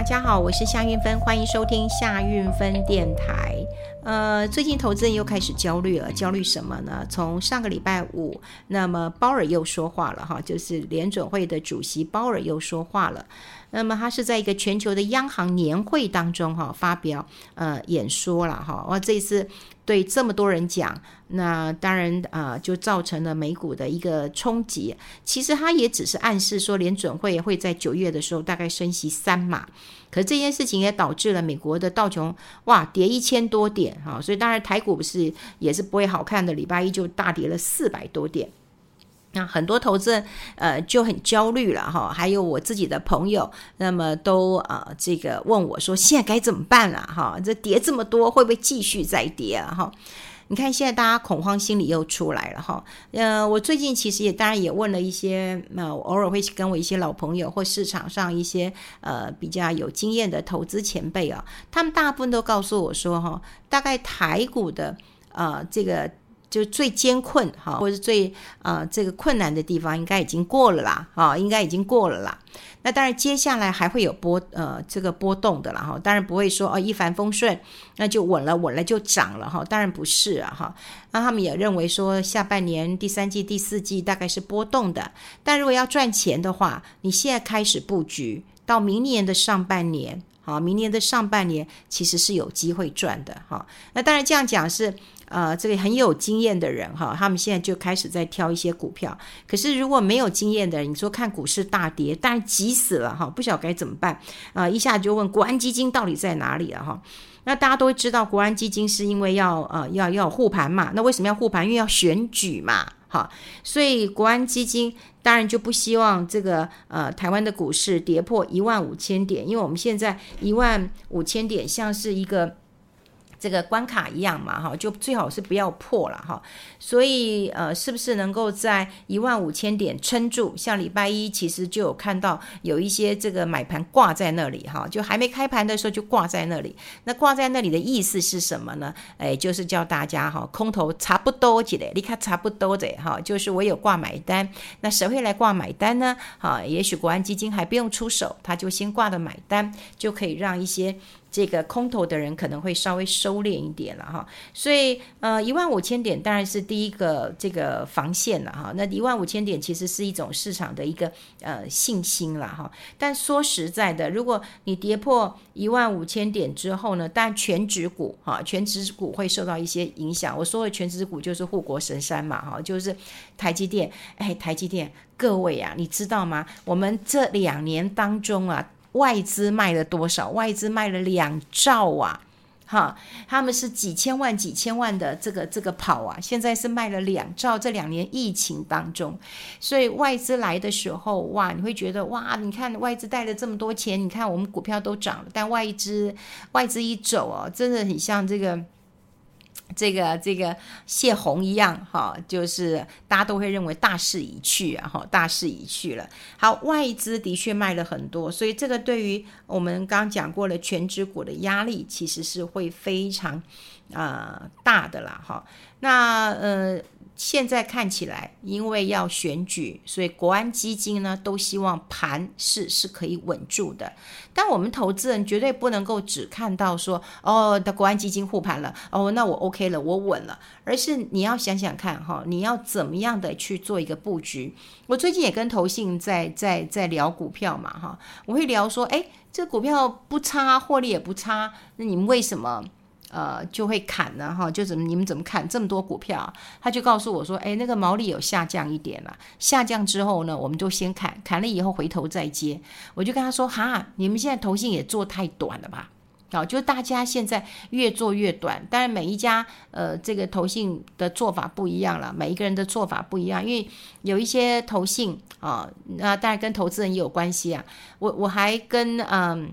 大家好，我是夏运芬，欢迎收听夏运芬电台。呃，最近投资人又开始焦虑了，焦虑什么呢？从上个礼拜五，那么鲍尔又说话了哈，就是联准会的主席鲍尔又说话了。那么他是在一个全球的央行年会当中哈发表呃演说了哈，哇，这一次。对这么多人讲，那当然啊、呃，就造成了美股的一个冲击。其实他也只是暗示说，联准会会在九月的时候大概升息三码。可是这件事情也导致了美国的道琼哇跌一千多点哈，所以当然台股不是也是不会好看的，礼拜一就大跌了四百多点。那很多投资人呃就很焦虑了哈，还有我自己的朋友，那么都呃这个问我说，现在该怎么办了哈？这跌这么多，会不会继续再跌啊哈？你看现在大家恐慌心理又出来了哈。呃，我最近其实也当然也问了一些，那偶尔会跟我一些老朋友或市场上一些呃比较有经验的投资前辈啊，他们大部分都告诉我说哈，大概台股的呃这个。就最艰困哈，或者最呃这个困难的地方，应该已经过了啦，哈，应该已经过了啦。那当然，接下来还会有波呃这个波动的啦，哈。当然不会说哦一帆风顺，那就稳了稳了就涨了哈。当然不是啊哈。那他们也认为说，下半年第三季、第四季大概是波动的。但如果要赚钱的话，你现在开始布局，到明年的上半年，好，明年的上半年其实是有机会赚的哈。那当然这样讲是。呃，这个很有经验的人哈，他们现在就开始在挑一些股票。可是如果没有经验的人，你说看股市大跌，当然急死了哈，不晓得该怎么办啊、呃！一下就问国安基金到底在哪里了哈？那大家都会知道，国安基金是因为要呃要要护盘嘛。那为什么要护盘？因为要选举嘛，哈。所以国安基金当然就不希望这个呃台湾的股市跌破一万五千点，因为我们现在一万五千点像是一个。这个关卡一样嘛，哈，就最好是不要破了哈。所以呃，是不是能够在一万五千点撑住？像礼拜一其实就有看到有一些这个买盘挂在那里哈，就还没开盘的时候就挂在那里。那挂在那里的意思是什么呢？哎，就是叫大家哈，空头差不多的，你看差不多的哈，就是我有挂买单。那谁会来挂买单呢？哈，也许国安基金还不用出手，他就先挂的买单，就可以让一些。这个空头的人可能会稍微收敛一点了哈，所以呃一万五千点当然是第一个这个防线了哈。那一万五千点其实是一种市场的一个呃信心了哈。但说实在的，如果你跌破一万五千点之后呢，但全指股哈，全指股会受到一些影响。我说的全指股就是护国神山嘛哈，就是台积电。哎，台积电，各位啊，你知道吗？我们这两年当中啊。外资卖了多少？外资卖了两兆啊！哈，他们是几千万、几千万的这个这个跑啊，现在是卖了两兆。这两年疫情当中，所以外资来的时候，哇，你会觉得哇，你看外资带了这么多钱，你看我们股票都涨了。但外资外资一走哦，真的很像这个。这个这个泄洪一样哈，就是大家都会认为大势已去啊哈，大势已去了。好，外资的确卖了很多，所以这个对于我们刚刚讲过了全职股的压力，其实是会非常啊、呃、大的啦哈。那呃。现在看起来，因为要选举，所以国安基金呢都希望盘势是可以稳住的。但我们投资人绝对不能够只看到说，哦，的国安基金护盘了，哦，那我 OK 了，我稳了。而是你要想想看，哈，你要怎么样的去做一个布局。我最近也跟投信在在在聊股票嘛，哈，我会聊说，哎，这股票不差，获利也不差，那你们为什么？呃，就会砍了哈，就怎么你们怎么看这么多股票？他就告诉我说，哎，那个毛利有下降一点了，下降之后呢，我们就先砍，砍了以后回头再接。我就跟他说，哈，你们现在投信也做太短了吧？好，就大家现在越做越短，当然每一家呃这个投信的做法不一样了，每一个人的做法不一样，因为有一些投信啊，那当然跟投资人也有关系啊。我我还跟嗯。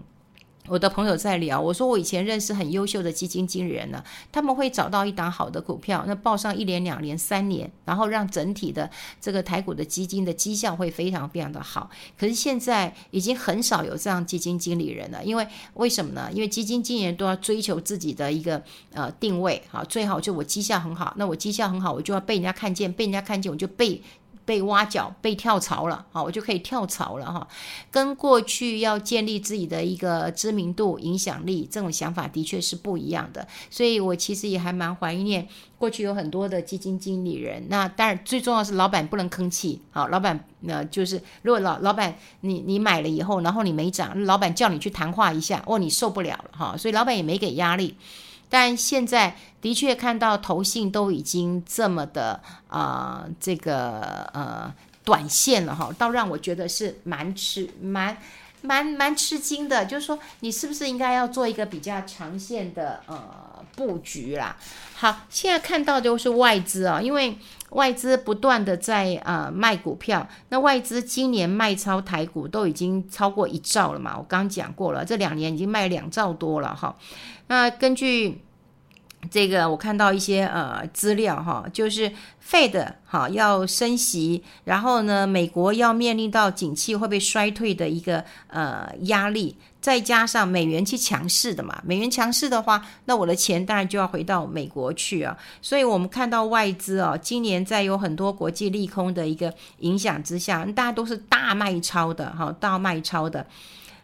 我的朋友在聊，我说我以前认识很优秀的基金经理人呢，他们会找到一档好的股票，那报上一年、两年、三年，然后让整体的这个台股的基金的绩效会非常非常的好。可是现在已经很少有这样基金经理人了，因为为什么呢？因为基金经理人都要追求自己的一个呃定位，好，最好就我绩效很好，那我绩效很好，我就要被人家看见，被人家看见我就被。被挖角、被跳槽了，好，我就可以跳槽了哈。跟过去要建立自己的一个知名度、影响力，这种想法的确是不一样的。所以我其实也还蛮怀念过去有很多的基金经理人。那当然最重要是老板不能吭气，好，老板那就是如果老老板你你买了以后，然后你没涨，老板叫你去谈话一下，哦，你受不了了哈，所以老板也没给压力。但现在的确看到投信都已经这么的啊、这个呃短线了哈，倒让我觉得是蛮吃蛮蛮蛮吃惊的。就是说，你是不是应该要做一个比较长线的呃布局啦？好，现在看到就是外资啊，因为外资不断的在呃卖股票，那外资今年卖超台股都已经超过一兆了嘛，我刚讲过了，这两年已经卖两兆多了哈。那根据这个，我看到一些呃资料哈，就是 Fed 哈要升息，然后呢，美国要面临到景气会被衰退的一个呃压力，再加上美元去强势的嘛，美元强势的话，那我的钱当然就要回到美国去啊。所以我们看到外资啊，今年在有很多国际利空的一个影响之下，大家都是大卖超的哈，大卖超的。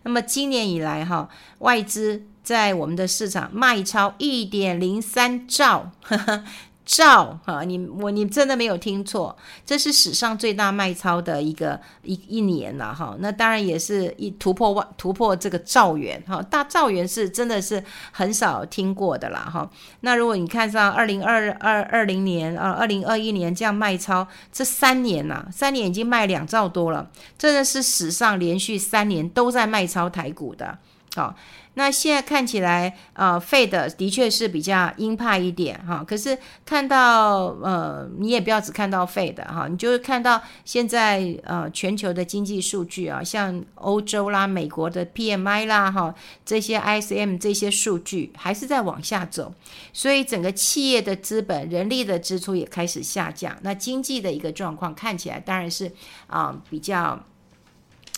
那么今年以来哈，外资。在我们的市场卖超一点零三兆，呵 呵兆哈，你我你真的没有听错，这是史上最大卖超的一个一一年了哈。那当然也是一突破万突破这个兆元哈，大兆元是真的是很少听过的啦哈。那如果你看上二零二二二零年啊，二零二一年这样卖超，这三年呐，三年已经卖两兆多了，真的是史上连续三年都在卖超台股的，啊。那现在看起来，呃，Fed 的确是比较鹰派一点哈。可是看到，呃，你也不要只看到 Fed 哈，你就是看到现在呃全球的经济数据啊，像欧洲啦、美国的 PMI 啦哈，这些 ISM 这些数据还是在往下走，所以整个企业的资本、人力的支出也开始下降。那经济的一个状况看起来当然是啊、比较。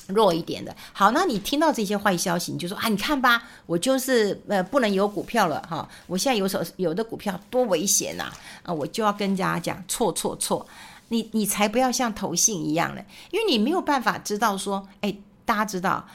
弱一点的，好，那你听到这些坏消息，你就说啊，你看吧，我就是呃不能有股票了哈，我现在有手有的股票多危险呐啊，我就要跟大家讲错错错，你你才不要像投信一样嘞，因为你没有办法知道说，哎，大家知道。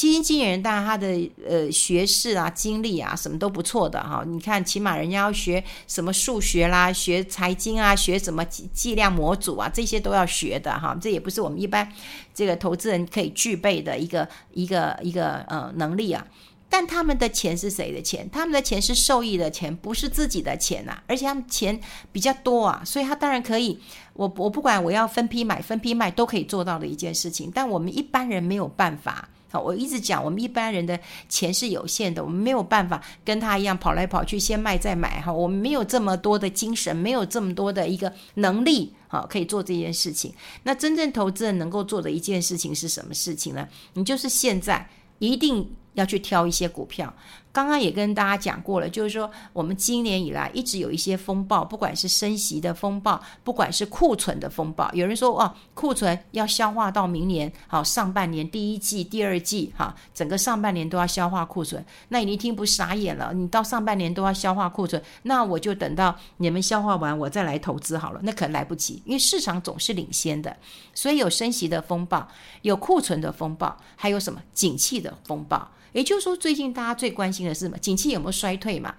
基金经理人当然他的呃学识啊、经历啊什么都不错的哈。你看，起码人家要学什么数学啦、学财经啊、学什么计计量模组啊，这些都要学的哈。这也不是我们一般这个投资人可以具备的一个一个一个呃能力啊。但他们的钱是谁的钱？他们的钱是受益的钱，不是自己的钱呐。而且他们钱比较多啊，所以他当然可以。我我不管我要分批买、分批卖，都可以做到的一件事情。但我们一般人没有办法。好，我一直讲，我们一般人的钱是有限的，我们没有办法跟他一样跑来跑去，先卖再买哈。我们没有这么多的精神，没有这么多的一个能力，好，可以做这件事情。那真正投资人能够做的一件事情是什么事情呢？你就是现在一定要去挑一些股票。刚刚也跟大家讲过了，就是说我们今年以来一直有一些风暴，不管是升息的风暴，不管是库存的风暴。有人说哦，库存要消化到明年，好，上半年第一季、第二季，哈，整个上半年都要消化库存。那你一听不傻眼了？你到上半年都要消化库存，那我就等到你们消化完，我再来投资好了。那可能来不及，因为市场总是领先的，所以有升息的风暴，有库存的风暴，还有什么景气的风暴。也就是说，最近大家最关心的是什么？景气有没有衰退嘛？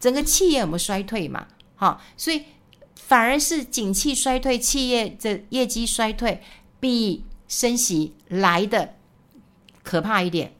整个企业有没有衰退嘛？好，所以反而是景气衰退，企业的业绩衰退比升息来的可怕一点。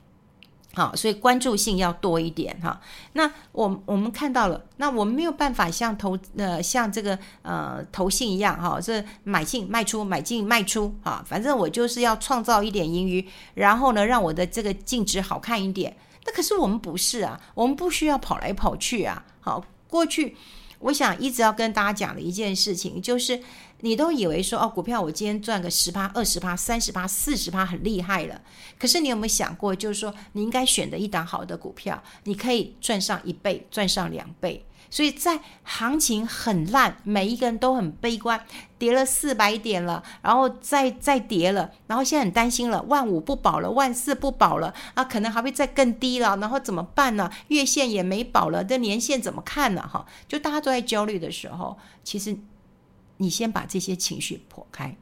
好，所以关注性要多一点哈。那我我们看到了，那我们没有办法像投呃像这个呃投信一样哈，是买进卖出买进卖出哈。反正我就是要创造一点盈余，然后呢，让我的这个净值好看一点。那可是我们不是啊，我们不需要跑来跑去啊。好，过去我想一直要跟大家讲的一件事情就是。你都以为说哦，股票我今天赚个十趴、二十趴、三十趴、四十趴很厉害了。可是你有没有想过，就是说你应该选的一档好的股票，你可以赚上一倍、赚上两倍。所以在行情很烂，每一个人都很悲观，跌了四百点了，然后再再跌了，然后现在很担心了，万五不保了，万四不保了啊，可能还会再更低了，然后怎么办呢？月线也没保了，这年线怎么看呢？哈，就大家都在焦虑的时候，其实。你先把这些情绪破开，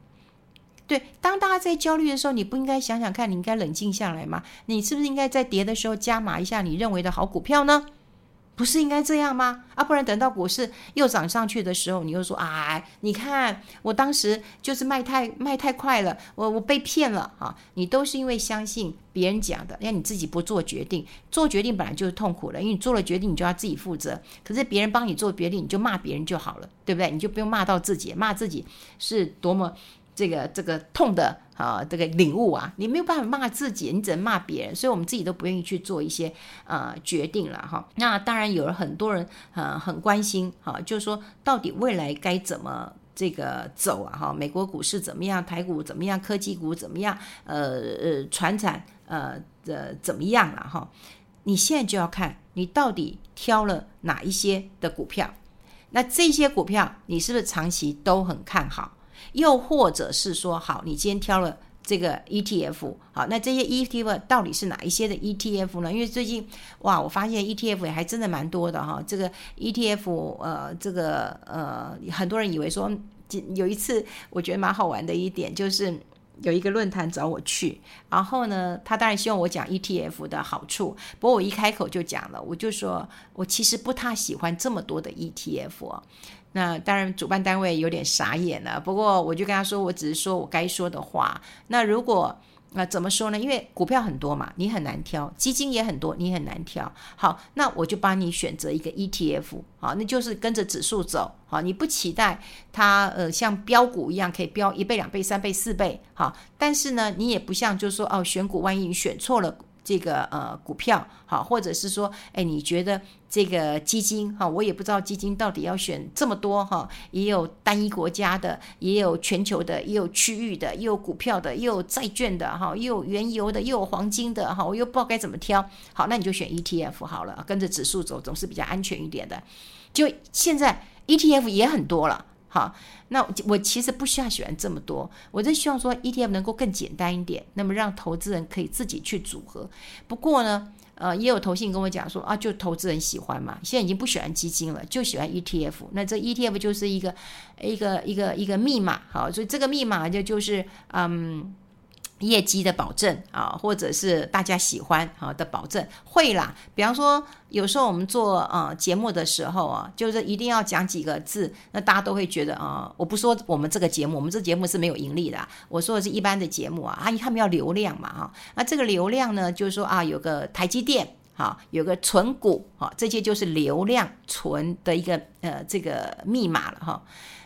对，当大家在焦虑的时候，你不应该想想看，你应该冷静下来吗？你是不是应该在跌的时候加码一下你认为的好股票呢？不是应该这样吗？啊，不然等到股市又涨上去的时候，你又说啊，你看我当时就是卖太卖太快了，我我被骗了啊！你都是因为相信别人讲的，让你自己不做决定。做决定本来就是痛苦的，因为你做了决定，你就要自己负责。可是别人帮你做决定，你就骂别人就好了，对不对？你就不用骂到自己，骂自己是多么。这个这个痛的啊，这个领悟啊，你没有办法骂自己，你只能骂别人，所以我们自己都不愿意去做一些呃决定了哈。那当然有了很多人呃很关心哈，就是说到底未来该怎么这个走啊哈？美国股市怎么样？台股怎么样？科技股怎么样？呃呃，传产呃的怎么样了哈？你现在就要看你到底挑了哪一些的股票，那这些股票你是不是长期都很看好？又或者是说，好，你今天挑了这个 ETF，好，那这些 ETF 到底是哪一些的 ETF 呢？因为最近哇，我发现 ETF 也还真的蛮多的哈。这个 ETF，呃，这个呃，很多人以为说，有一次我觉得蛮好玩的一点就是有一个论坛找我去，然后呢，他当然希望我讲 ETF 的好处，不过我一开口就讲了，我就说我其实不太喜欢这么多的 ETF。那当然，主办单位有点傻眼了。不过，我就跟他说，我只是说我该说的话。那如果那、呃、怎么说呢？因为股票很多嘛，你很难挑；基金也很多，你很难挑。好，那我就帮你选择一个 ETF。好，那就是跟着指数走。好，你不期待它呃像标股一样可以标一倍、两倍、三倍、四倍。好，但是呢，你也不像就是说哦，选股万一你选错了。这个呃股票好，或者是说，哎，你觉得这个基金哈，我也不知道基金到底要选这么多哈，也有单一国家的，也有全球的，也有区域的，也有股票的，也有债券的哈，又有原油的，又有黄金的哈，我又不知道该怎么挑。好，那你就选 ETF 好了，跟着指数走总是比较安全一点的。就现在 ETF 也很多了。好，那我其实不需要喜欢这么多，我就希望说 ETF 能够更简单一点，那么让投资人可以自己去组合。不过呢，呃，也有投信跟我讲说啊，就投资人喜欢嘛，现在已经不喜欢基金了，就喜欢 ETF。那这 ETF 就是一个一个一个一个密码，好，所以这个密码就就是嗯。业绩的保证啊，或者是大家喜欢啊的保证会啦。比方说，有时候我们做呃节目的时候啊，就是一定要讲几个字，那大家都会觉得啊，我不说我们这个节目，我们这节目是没有盈利的，我说的是一般的节目啊，啊，他们要流量嘛哈，那这个流量呢，就是说啊，有个台积电哈，有个存股哈，这些就是流量存的一个呃这个密码了哈。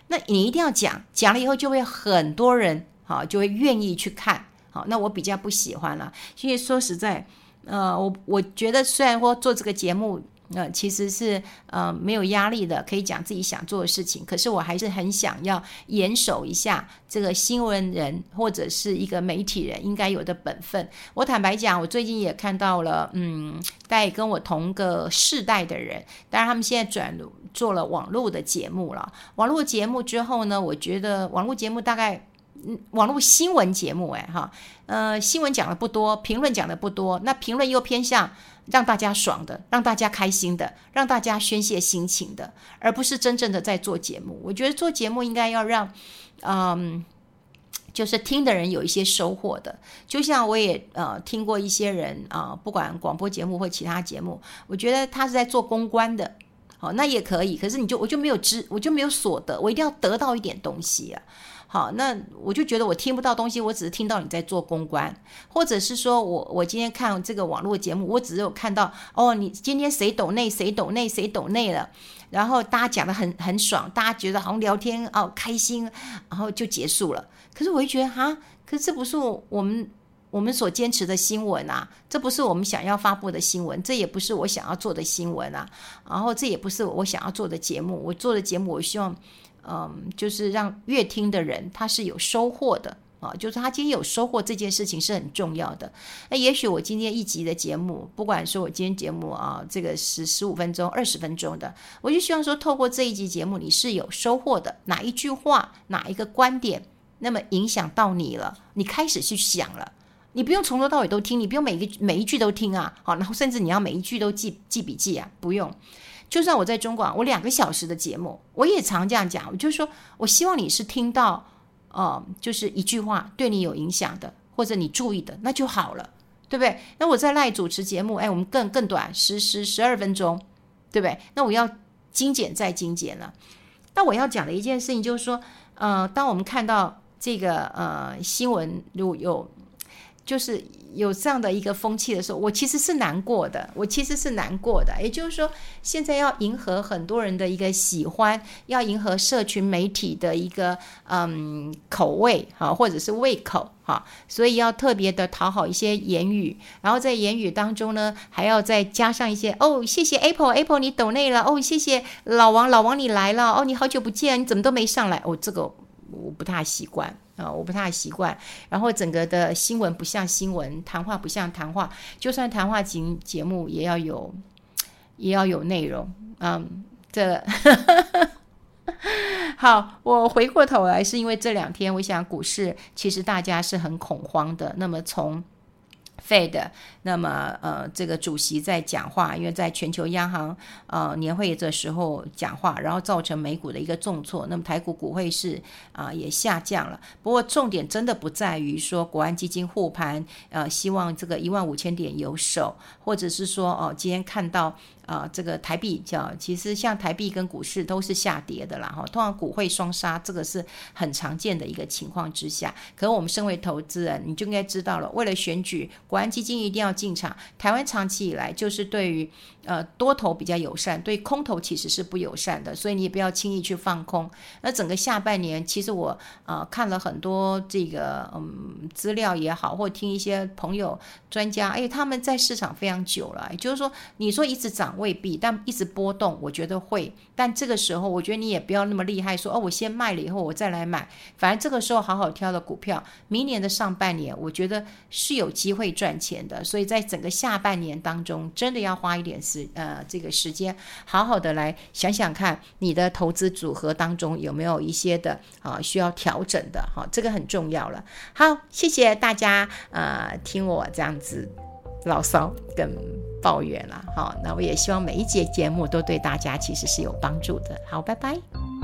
那你一定要讲，讲了以后就会很多人哈就会愿意去看。好，那我比较不喜欢了，因为说实在，呃，我我觉得虽然说做这个节目，呃，其实是呃没有压力的，可以讲自己想做的事情，可是我还是很想要严守一下这个新闻人或者是一个媒体人应该有的本分。我坦白讲，我最近也看到了，嗯，带跟我同个世代的人，当然他们现在转做了网络的节目了。网络节目之后呢，我觉得网络节目大概。嗯，网络新闻节目，哎哈，呃，新闻讲的不多，评论讲的不多，那评论又偏向让大家爽的，让大家开心的，让大家宣泄心情的，而不是真正的在做节目。我觉得做节目应该要让，嗯，就是听的人有一些收获的。就像我也呃听过一些人啊，不管广播节目或其他节目，我觉得他是在做公关的，好，那也可以。可是你就我就没有知，我就没有所得，我一定要得到一点东西啊。好，那我就觉得我听不到东西，我只是听到你在做公关，或者是说我我今天看这个网络节目，我只有看到哦，你今天谁抖内谁抖内谁抖内了，然后大家讲得很很爽，大家觉得好像聊天哦开心，然后就结束了。可是我就觉得哈，可是这不是我们我们所坚持的新闻啊，这不是我们想要发布的新闻，这也不是我想要做的新闻啊，然后这也不是我想要做的节目，我做的节目我希望。嗯，就是让阅听的人他是有收获的啊，就是他今天有收获这件事情是很重要的。那也许我今天一集的节目，不管说我今天节目啊，这个是十五分钟、二十分钟的，我就希望说，透过这一集节目，你是有收获的。哪一句话，哪一个观点，那么影响到你了，你开始去想了。你不用从头到尾都听，你不用每一个每一句都听啊，好，然后甚至你要每一句都记记笔记啊，不用。就算我在中广，我两个小时的节目，我也常这样讲。我就说，我希望你是听到哦、呃，就是一句话对你有影响的，或者你注意的，那就好了，对不对？那我在赖主持节目，哎，我们更更短，十十十二分钟，对不对？那我要精简再精简了。那我要讲的一件事情就是说，呃，当我们看到这个呃新闻如果有。就是有这样的一个风气的时候，我其实是难过的，我其实是难过的。也就是说，现在要迎合很多人的一个喜欢，要迎合社群媒体的一个嗯口味哈，或者是胃口哈，所以要特别的讨好一些言语，然后在言语当中呢，还要再加上一些哦，谢谢 Apple Apple 你抖内了哦，谢谢老王老王你来了哦，你好久不见，你怎么都没上来哦，这个我不太习惯。啊、我不太习惯。然后整个的新闻不像新闻，谈话不像谈话。就算谈话节节目，也要有，也要有内容。嗯，这 好。我回过头来，是因为这两天，我想股市其实大家是很恐慌的。那么从对的那么呃，这个主席在讲话，因为在全球央行呃年会的时候讲话，然后造成美股的一个重挫，那么台股股汇是啊、也下降了。不过重点真的不在于说国安基金护盘，呃，希望这个一万五千点有守，或者是说哦、今天看到。啊，这个台币叫，其实像台币跟股市都是下跌的啦，哈，通常股汇双杀，这个是很常见的一个情况之下。可我们身为投资人，你就应该知道了，为了选举，国安基金一定要进场。台湾长期以来就是对于呃多头比较友善，对空头其实是不友善的，所以你也不要轻易去放空。那整个下半年，其实我呃看了很多这个嗯资料也好，或听一些朋友专家，哎，他们在市场非常久了，也就是说，你说一直涨。未必，但一直波动，我觉得会。但这个时候，我觉得你也不要那么厉害，说哦，我先卖了以后我再来买。反正这个时候好好挑的股票，明年的上半年，我觉得是有机会赚钱的。所以在整个下半年当中，真的要花一点时呃这个时间，好好的来想想看，你的投资组合当中有没有一些的啊需要调整的哈，这个很重要了。好，谢谢大家呃听我这样子。牢骚跟抱怨了，好，那我也希望每一节节目都对大家其实是有帮助的。好，拜拜。